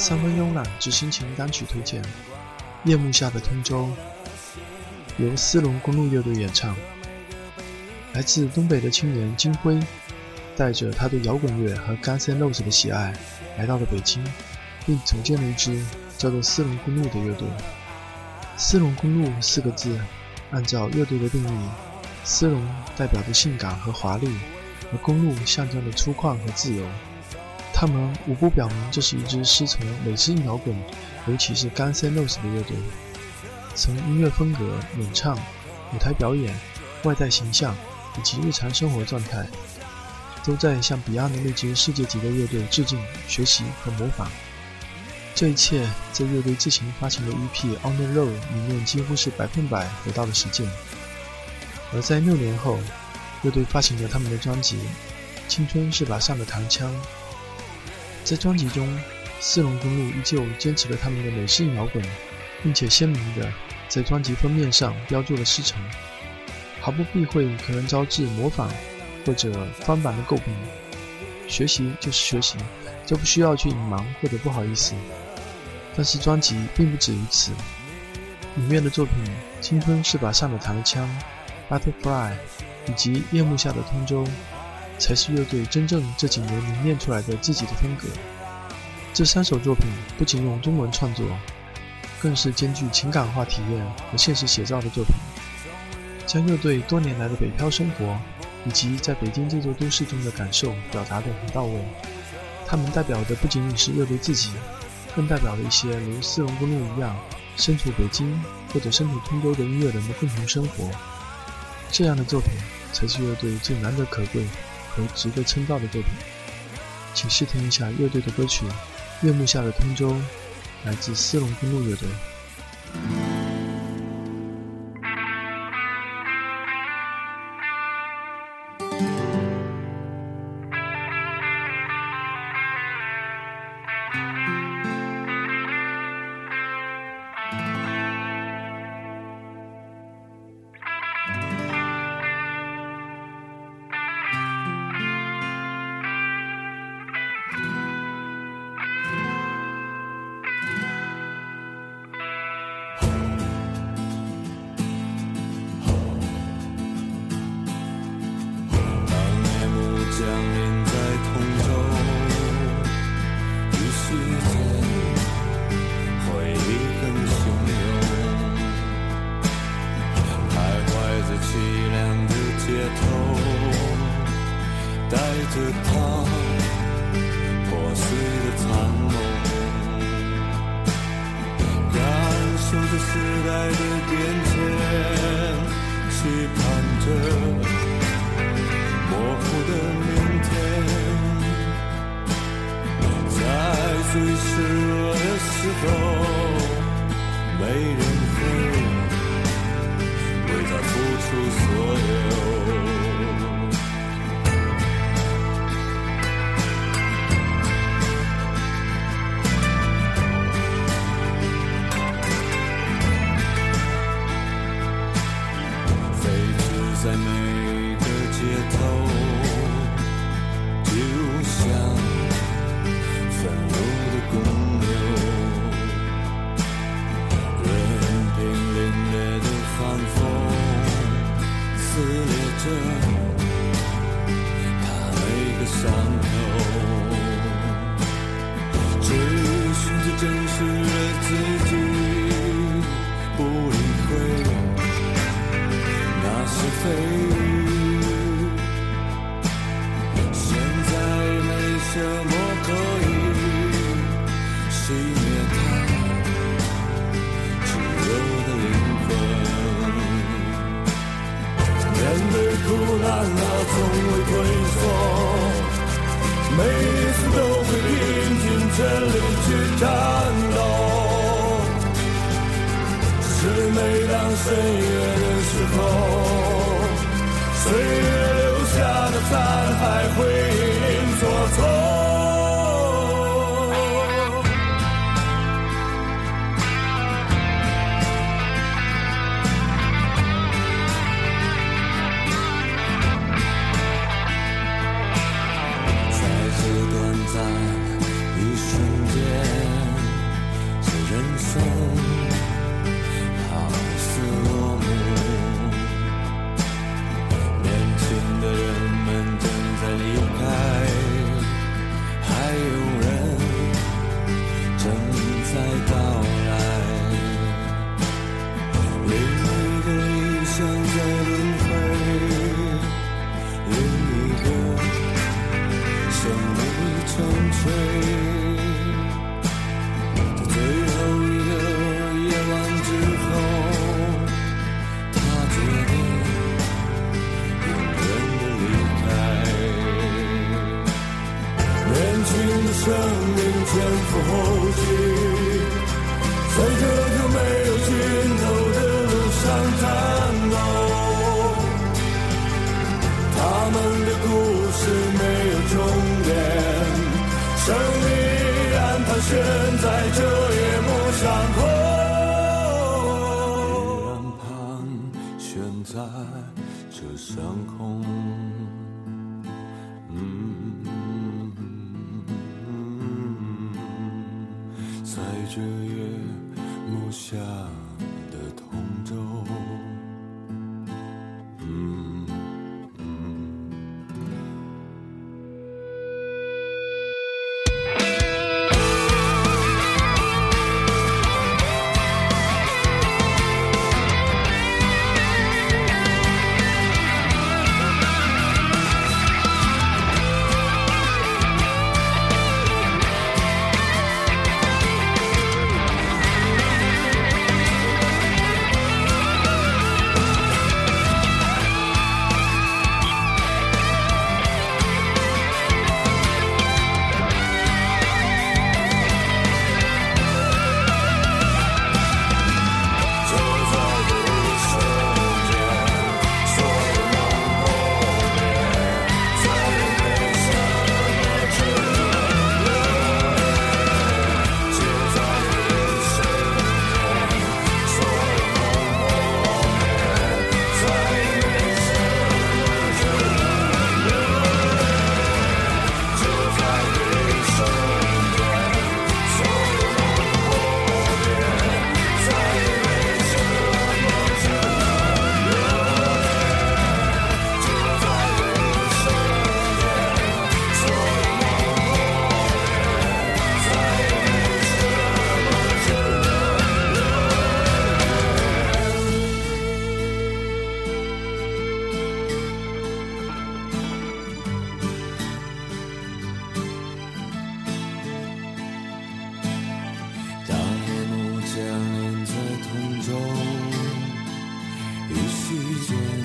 三分慵懒之心情单曲推荐，《夜幕下的通州》由丝绒公路乐队演唱。来自东北的青年金辉，带着他对摇滚乐和 Guns N' Roses 的喜爱，来到了北京，并组建了一支叫做丝绒公路的乐队。丝绒公路四个字，按照乐队的定义，丝绒代表着性感和华丽，而公路象征着粗犷和自由。他们无不表明，这是一支师从美式摇滚，尤其是 Guns N' Roses 的乐队。从音乐风格、演唱、舞台表演、外在形象以及日常生活状态，都在向 Beyond 的那支世界级的乐队致敬、学习和模仿。这一切在乐队自行发行的 EP《On the Road》里面几乎是百分百得到了实践。而在六年后，乐队发行了他们的专辑《青春是把上的弹枪》。在专辑中，四龙公路依旧坚持了他们的美式摇滚，并且鲜明地在专辑封面上标注了师承，毫不避讳可能招致模仿或者翻版的诟病。学习就是学习，就不需要去隐瞒或者不好意思。但是专辑并不止于此，里面的作品《青春是把上的弹枪》、《Butterfly》以及《夜幕下的通州》。才是乐队真正这几年凝练出来的自己的风格。这三首作品不仅用中文创作，更是兼具情感化体验和现实写照的作品，将乐队多年来的北漂生活以及在北京这座都市中的感受表达得很到位。他们代表的不仅仅是乐队自己，更代表了一些如四龙公路一样身处北京或者身处通州的音乐人的共同生活。这样的作品才是乐队最难得可贵。值得称道的作品，请试听一下乐队的歌曲《夜幕下的通州》，来自斯隆公路乐队。失落的时候，没人会为他付出所有。飞，现在没什么可以熄灭它炙热的灵魂。面对苦难，啊从未退缩，每一次都会拼尽全力去战斗。是每当深夜的时候。岁月留下的残骸，探楼。他们的故事没有终点，生命安排悬在这夜幕上空。安盘悬在这上空。Yeah. 遇见